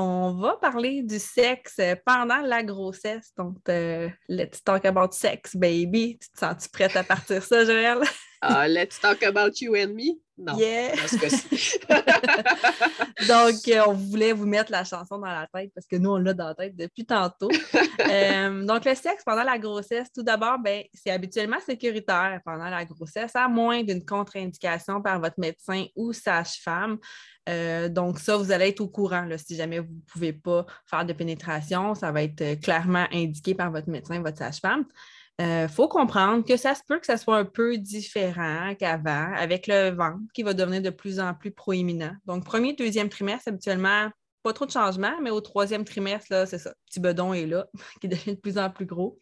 On va parler du sexe pendant la grossesse. Donc, euh, let's talk about sex, baby. Tu te sens-tu prête à partir ça, Joël? Ah, let's talk about you and me? Non. Yeah. Donc, euh, on voulait vous mettre la chanson dans la tête parce que nous, on l'a dans la tête depuis tantôt. Euh, donc, le sexe pendant la grossesse, tout d'abord, ben, c'est habituellement sécuritaire pendant la grossesse, à moins d'une contre-indication par votre médecin ou sage-femme. Euh, donc, ça, vous allez être au courant. Là, si jamais vous ne pouvez pas faire de pénétration, ça va être clairement indiqué par votre médecin, votre sage-femme. Il euh, faut comprendre que ça se peut que ça soit un peu différent qu'avant, avec le ventre qui va devenir de plus en plus proéminent. Donc, premier, deuxième trimestre, habituellement, pas trop de changements, mais au troisième trimestre, là, c'est ça, petit bedon est là, qui devient de plus en plus gros.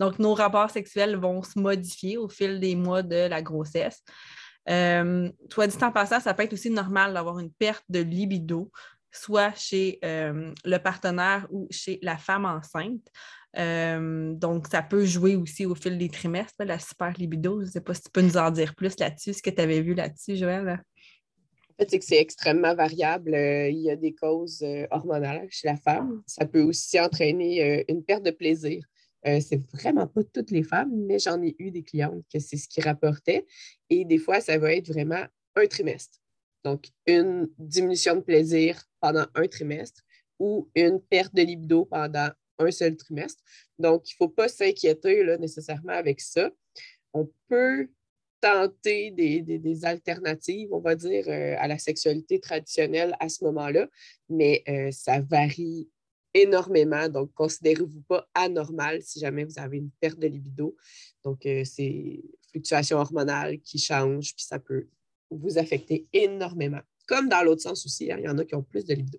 Donc, nos rapports sexuels vont se modifier au fil des mois de la grossesse. Euh, soit dit en passant, ça peut être aussi normal d'avoir une perte de libido, soit chez euh, le partenaire ou chez la femme enceinte. Euh, donc, ça peut jouer aussi au fil des trimestres, la super libido. Je ne sais pas si tu peux nous en dire plus là-dessus, ce que tu avais vu là-dessus, Joël. En fait, c'est que c'est extrêmement variable. Euh, il y a des causes euh, hormonales chez la femme. Ça peut aussi entraîner une perte de plaisir. c'est vraiment pas toutes les femmes, mais j'en ai eu des clientes que c'est ce qui rapportait. Et des fois, ça va être vraiment un trimestre. Donc, une diminution de plaisir pendant un trimestre ou une perte de libido pendant un seul trimestre. Donc, il ne faut pas s'inquiéter nécessairement avec ça. On peut tenter des, alternatives, on va dire, euh, à la sexualité traditionnelle à ce moment-là, mais euh, ça varie énormément. Donc, considérez-vous pas anormal si jamais vous avez une perte de libido. Donc, euh, c'est fluctuation hormonale qui change, puis ça peut vous affecter énormément. Comme dans l'autre sens aussi, hein, il y en a qui ont plus de libido.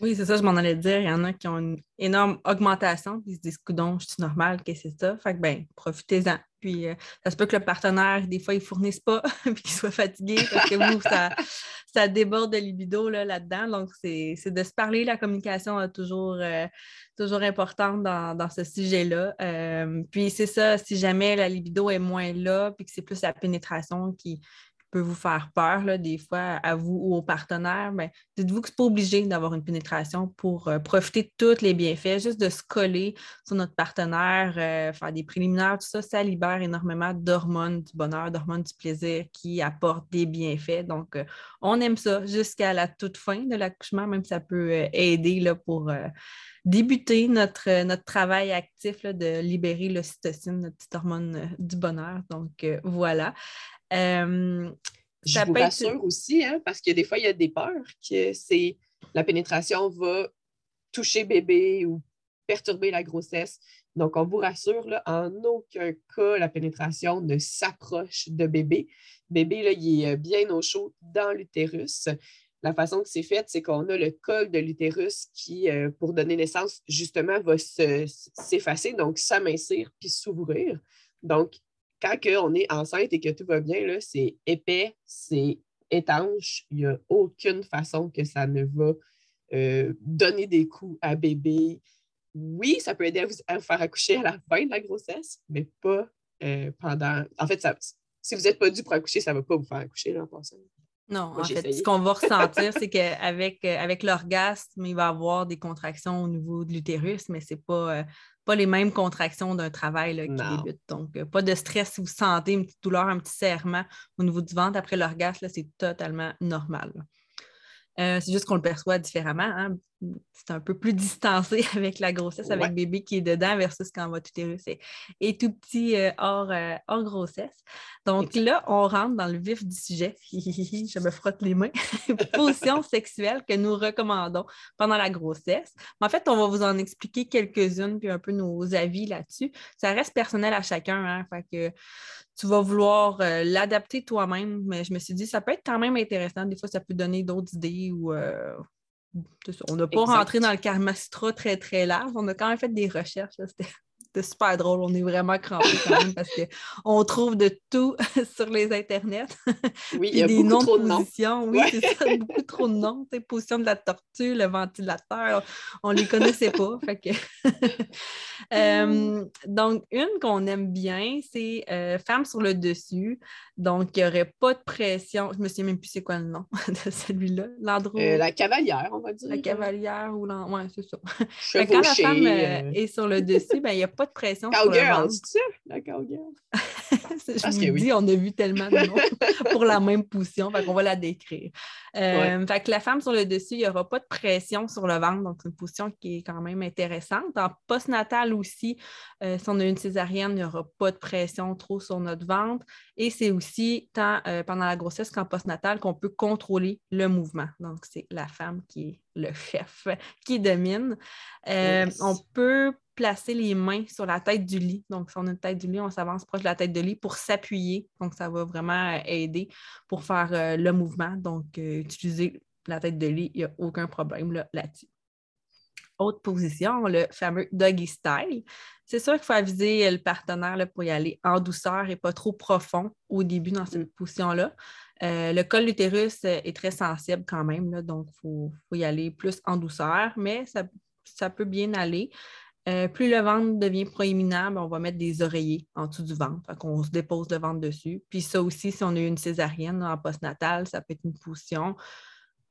Oui, c'est ça, je m'en allais dire. Il y en a qui ont une énorme augmentation, puis ils se disent, coudon, je suis normal, que c'est ça? Fait que, ben, profitez-en. Puis, euh, ça se peut que le partenaire, des fois, il ne fournisse pas, puis qu'il soit fatigué, parce que vous, ça, ça déborde de libido là, dedans Donc, c'est de se parler. La communication est toujours, euh, toujours importante dans, ce sujet-là. Euh, puis, c'est ça, si jamais la libido est moins là, puis que c'est plus la pénétration qui, peut vous faire peur, là, des fois, à vous ou aux partenaires, mais dites-vous que ce n'est pas obligé d'avoir une pénétration pour euh, profiter de tous les bienfaits, juste de se coller sur notre partenaire, euh, faire des préliminaires, tout ça, ça libère énormément d'hormones du bonheur, d'hormones du plaisir qui apportent des bienfaits. Donc, euh, on aime ça jusqu'à la toute fin de l'accouchement, même ça peut aider là, pour débuter notre, notre travail actif de libérer l'ocytocine, notre petite hormone du bonheur. Donc, voilà. Euh, je vous rassure aussi, hein, parce que des fois, il y a des peurs que c'est la pénétration va toucher bébé ou perturber la grossesse. Donc, on vous rassure, là, en aucun cas, la pénétration ne s'approche de bébé. Bébé, là, il est bien au chaud dans l'utérus. La façon que c'est fait, c'est qu'on a le col de l'utérus qui, euh, pour donner naissance, justement, va s'effacer, donc s'amincir puis s'ouvrir. Donc, quand on est enceinte et que tout va bien, c'est épais, c'est étanche. Il n'y a aucune façon que ça ne va euh, donner des coups à bébé. Oui, ça peut aider à vous, faire accoucher à la fin de la grossesse, mais pas euh, pendant. En fait, si vous n'êtes pas dû pour accoucher, ça ne va pas vous faire accoucher en passant. Non, en fait, ce qu'on va ressentir, c'est qu'avec euh, avec l'orgasme, il va y avoir des contractions au niveau de l'utérus, mais ce n'est pas, pas les mêmes contractions d'un travail qui débute. Donc, euh, pas de stress si vous sentez une petite douleur, un petit serrement au niveau du ventre après l'orgasme, c'est totalement normal. Euh, c'est juste qu'on le perçoit différemment. Hein. C'est un peu plus distancé avec la grossesse, avec bébé qui est dedans versus quand votre utérus est, est tout petit euh, hors, hors, grossesse. Donc là, on rentre dans le vif du sujet. Je me frotte les mains. Position sexuelle que nous recommandons pendant la grossesse. en fait, on va vous en expliquer quelques-unes puis un peu nos avis là-dessus. Ça reste personnel à chacun. Hein, fait que tu vas vouloir euh, l'adapter toi-même, mais je me suis dit, ça peut être quand même intéressant. Des fois, ça peut donner d'autres idées ou euh, on n'a pas rentré dans le karmastra très, très large. On a quand même fait des recherches. C'était c'était super drôle. On est vraiment crampés quand même parce qu'on trouve de tout sur les internets. Oui, il y a des noms de positions. Oui, c'est ça, beaucoup trop de noms. Position de la tortue, le ventilateur, on ne les connaissait pas. Euh, donc, une qu'on aime bien, c'est euh, Femme sur le dessus. Donc, il n'y aurait pas de pression. Je me souviens même plus c'est quoi le nom de celui-là. L'endroit. Euh, la cavalière, on va dire. La cavalière ou l'endroit. Oui, c'est ça. Quand la femme est sur le dessus, ben, il n'y a pas de pression. Cowgirl, c'est ça? La cowgirl. je vous dis, on a vu tellement de noms pour la même position, fait qu'on va la décrire. Euh, fait que la femme sur le dessus, il n'y aura pas de pression sur le ventre, donc c'est une position qui est quand même intéressante. En postnatal aussi, euh, si on a une césarienne, il n'y aura pas de pression trop sur notre ventre. Et c'est aussi tant euh, pendant la grossesse qu'en postnatal qu'on peut contrôler le mouvement. Donc, c'est la femme qui est le chef, qui domine. On peut placer les mains sur la tête du lit. Donc, si on a une tête du lit, on s'avance proche de la tête de lit pour s'appuyer. Donc, ça va vraiment euh, aider pour faire euh, le mouvement. Donc, euh, utiliser la tête de lit, il n'y a aucun problème là-dessus. Autre position, le fameux doggy style. C'est sûr qu'il faut aviser le partenaire pour y aller en douceur et pas trop profond au début dans cette position-là. le col d'utérus est très sensible quand même, donc il faut, y aller plus en douceur, mais ça, ça peut bien aller. Euh, plus le ventre devient proéminent, ben, on va mettre des oreillers en dessous du ventre. Fait qu'on se dépose le ventre dessus. Puis ça aussi, si on a eu une césarienne en postnatal, ça peut être une position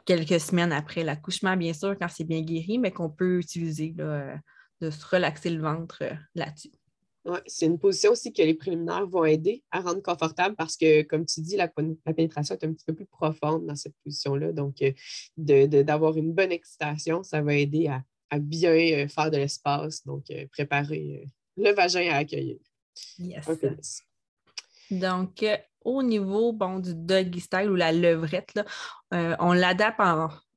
quelques semaines après l'accouchement, bien sûr, quand c'est bien guéri, mais qu'on peut utiliser euh, de se relaxer le ventre euh, là-dessus. Ouais, c'est une position aussi que les préliminaires vont aider à rendre confortable parce que, comme tu dis, la, pénétration est un petit peu plus profonde dans cette position-là. Donc, d'avoir une bonne excitation, ça va aider à à bien euh, faire de l'espace, donc euh, préparer euh, le vagin à accueillir. Yes. Donc, au niveau bon, du doggy style ou la levrette, on l'adapte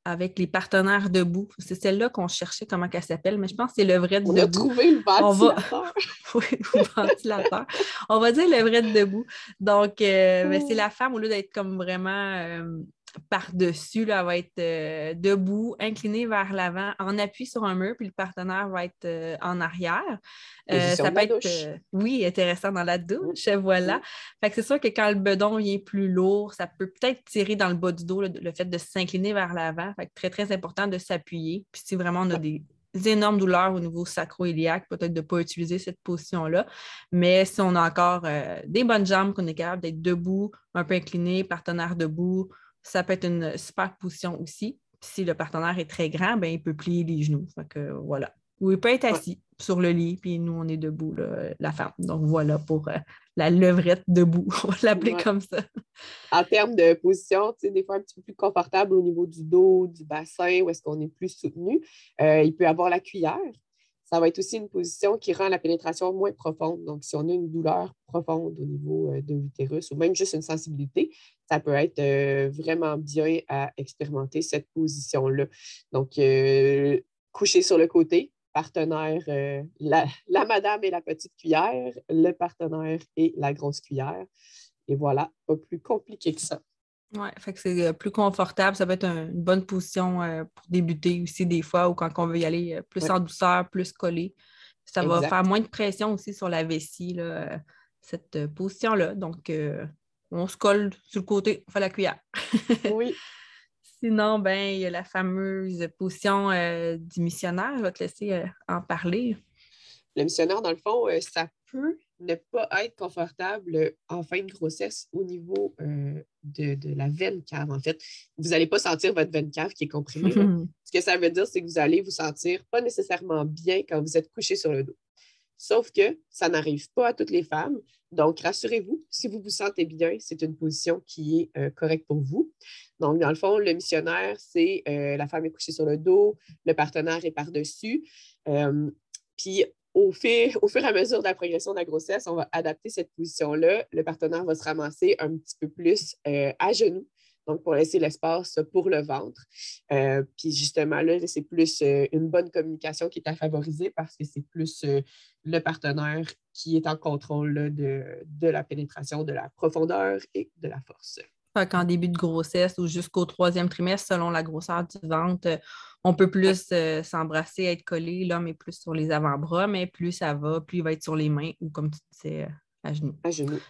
avec les partenaires debout. C'est celle-là qu'on cherchait, comment elle s'appelle, mais je pense que c'est levrette on debout. On a trouvé le ventilateur. oui, le ventilateur. on va dire levrette debout. Donc, c'est oh. la femme, au lieu d'être comme vraiment par-dessus, elle va être euh, debout, inclinée vers l'avant, en appui sur un mur, puis le partenaire va être euh, en arrière. Euh, ça peut être, oui, intéressant dans la douche, voilà. Fait que c'est sûr que quand le bedon vient plus lourd, ça peut peut-être tirer dans le bas du dos, le, fait de s'incliner vers l'avant. Fait que très, très important de s'appuyer. Puis si vraiment on a des énormes douleurs au niveau sacro-iliaque, peut-être de ne pas utiliser cette position-là. Mais si on a encore des bonnes jambes, qu'on est capable d'être debout, un peu incliné, partenaire debout, ça peut être une super position aussi. si le partenaire est très grand, ben, il peut plier les genoux. voilà. Ou il peut être assis sur le lit, puis nous, on est debout, la femme. Donc voilà pour euh, la levrette debout, on va l'appeler comme ça. En termes de position, des fois un petit peu plus confortable au niveau du dos, du bassin, où est-ce qu'on est plus soutenu. Euh, il peut avoir la cuillère ça va être aussi une position qui rend la pénétration moins profonde. Donc, si on a une douleur profonde au niveau euh, de l'utérus ou même juste une sensibilité, ça peut être euh, vraiment bien à expérimenter cette position-là. Donc, euh, coucher sur le côté, partenaire, la, la, madame et la petite cuillère, le partenaire et la grosse cuillère. Et voilà, pas plus compliqué que ça. Oui, fait que c'est euh, plus confortable. Ça peut être une bonne position euh, pour débuter aussi des fois ou quand on veut y aller euh, plus en douceur, plus collé. Ça va faire moins de pression aussi sur la vessie, cette position-là. Donc, on se colle sur le côté, on fait la cuillère. oui. Sinon, ben, il y a la fameuse position du missionnaire. Je vais te laisser en parler. Le missionnaire, dans le fond, ça peut ne pas être confortable en fin de grossesse au niveau euh, de, la veine cave, en fait. Vous n'allez pas sentir votre veine cave qui est comprimée. Ce que ça veut dire, c'est que vous allez vous sentir pas nécessairement bien quand vous êtes couché sur le dos. Sauf que ça n'arrive pas à toutes les femmes. Donc, rassurez-vous, si vous vous sentez bien, c'est une position qui est euh, correcte pour vous. Donc, dans le fond, le missionnaire, c'est euh, la femme est couchée sur le dos, le partenaire est par-dessus. puis, au, au fur et à mesure de la progression de la grossesse, on va adapter cette position-là. Le partenaire va se ramasser un petit peu plus euh, à genoux, donc pour laisser l'espace pour le ventre. Euh, puis justement, là, c'est plus euh, une bonne communication qui est à favoriser parce que c'est plus le partenaire qui est en contrôle de, la pénétration, de la profondeur et de la force. Fait début de grossesse ou jusqu'au troisième trimestre, selon la grosseur du ventre, on peut plus euh, s'embrasser, être collé. L'homme est plus sur les avant-bras, mais plus ça va, plus il va être sur les mains ou, comme tu disais, euh, à genoux. À genoux.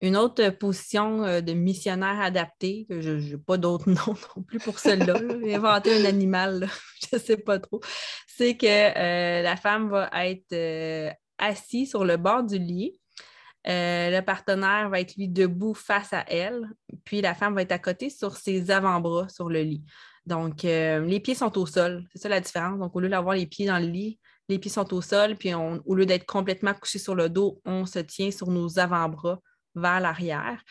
Une autre position de missionnaire adapté, que je n'ai pas d'autre nom non plus pour celle-là, j'ai inventé un animal, je ne sais pas trop, c'est que la femme va être assise sur le bord du lit euh, le partenaire va être lui debout face à elle, puis la femme va être à côté sur ses avant-bras sur le lit. Donc, euh, les pieds sont au sol. C'est ça la différence. Donc, au lieu d'avoir les pieds dans le lit, les pieds sont au sol, puis au lieu d'être complètement couché sur le dos, on se tient sur nos avant-bras vers l'arrière.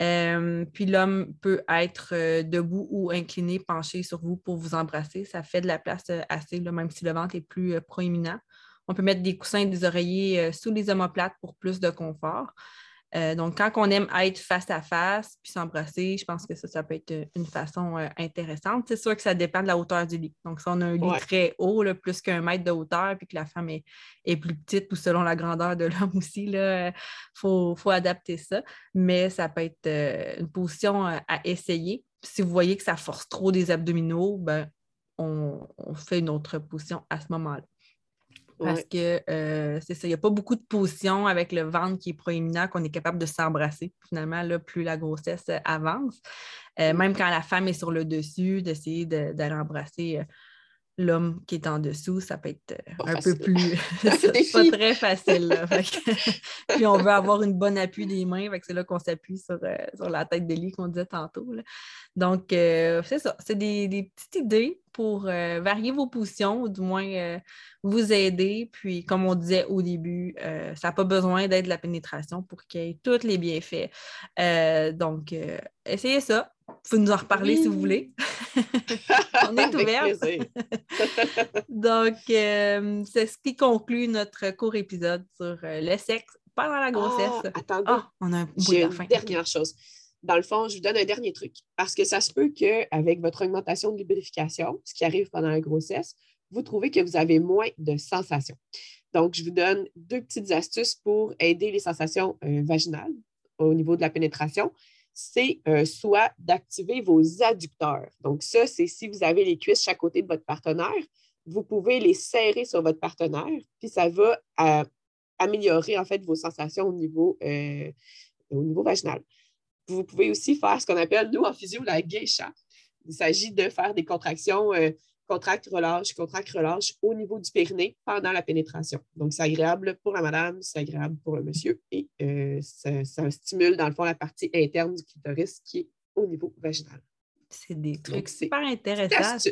Euh, puis l'homme peut être debout ou incliné, penché sur vous pour vous embrasser. Ça fait de la place assez, même si le ventre est plus proéminent. On peut mettre des coussins et des oreillers euh, sous les omoplates pour plus de confort. Euh, donc, quand on aime être face à face puis s'embrasser, je pense que ça, ça peut être euh, une façon intéressante. C'est sûr que ça dépend de la hauteur du lit. Donc, si on a un lit très haut, plus qu'un mètre de hauteur, puis que la femme est, plus petite ou selon la grandeur de l'homme aussi, il faut, adapter ça. Mais ça peut être une position à essayer. Si vous voyez que ça force trop des abdominaux, ben, on fait une autre position à ce moment-là. Parce que euh, c'est ça, il n'y a pas beaucoup de positions avec le ventre qui est proéminent qu'on est capable de s'embrasser. Finalement, là, plus la grossesse euh, avance, euh, même quand la femme est sur le dessus, d'essayer d'aller embrasser l'homme qui est en dessous, ça peut être un peu plus. c'est pas très facile. Puis on veut avoir une bonne appui des mains, c'est là qu'on s'appuie sur, sur, la tête de lit qu'on disait tantôt. Donc, c'est ça. C'est des, des, petites idées pour varier vos positions ou du moins vous aider. Puis, comme on disait au début, euh, ça n'a pas besoin d'être de la pénétration pour qu'il y ait tous les bienfaits. Euh, donc, euh, essayez ça. Vous pouvez nous en reparler si vous voulez. on est ouvert. donc, c'est ce qui conclut notre court épisode sur le sexe pendant la grossesse. Ah, attendez, ah, on a un J'ai une dernière chose dans le fond, je vous donne un dernier truc. Parce que ça se peut qu'avec votre augmentation de lubrification, ce qui arrive pendant la grossesse, vous trouvez que vous avez moins de sensations. Donc, je vous donne deux petites astuces pour aider les sensations euh, vaginales au niveau de la pénétration. C'est euh, soit d'activer vos adducteurs. Donc, ça, c'est si vous avez les cuisses chaque côté de votre partenaire, vous pouvez les serrer sur votre partenaire, puis ça va euh, améliorer en fait vos sensations au niveau, au niveau vaginal. Vous pouvez aussi faire ce qu'on appelle, nous, en physio, la geisha. Il s'agit de faire des contractions contracte, relâche, contracte, relâche au niveau du périnée pendant la pénétration. Donc, c'est agréable pour la madame, c'est agréable pour le monsieur et euh, ça, stimule, dans le fond, la partie interne du clitoris qui est au niveau vaginal. C'est des trucs super intéressants.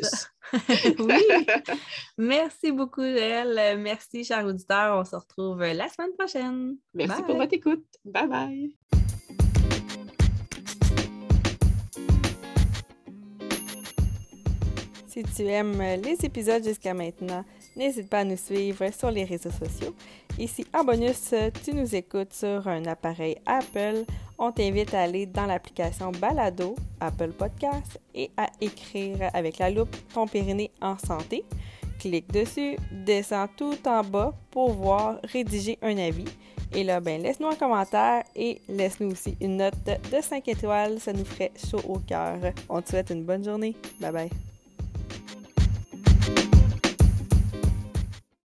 oui. Merci beaucoup, Elle. Merci, chers auditeurs. On se retrouve la semaine prochaine. Merci pour votre écoute. Bye bye. Si tu aimes les épisodes jusqu'à maintenant, n'hésite pas à nous suivre sur les réseaux sociaux. Si en bonus, tu nous écoutes sur un appareil Apple, on t'invite à aller dans l'application Balado, Apple Podcast, et à écrire avec la loupe ton périnée en santé. Clique dessus, descends tout en bas pour voir rédiger un avis. Et là, ben, laisse-nous un commentaire et laisse-nous aussi une note de 5 étoiles. Ça nous ferait chaud au cœur. On te souhaite une bonne journée. Bye bye.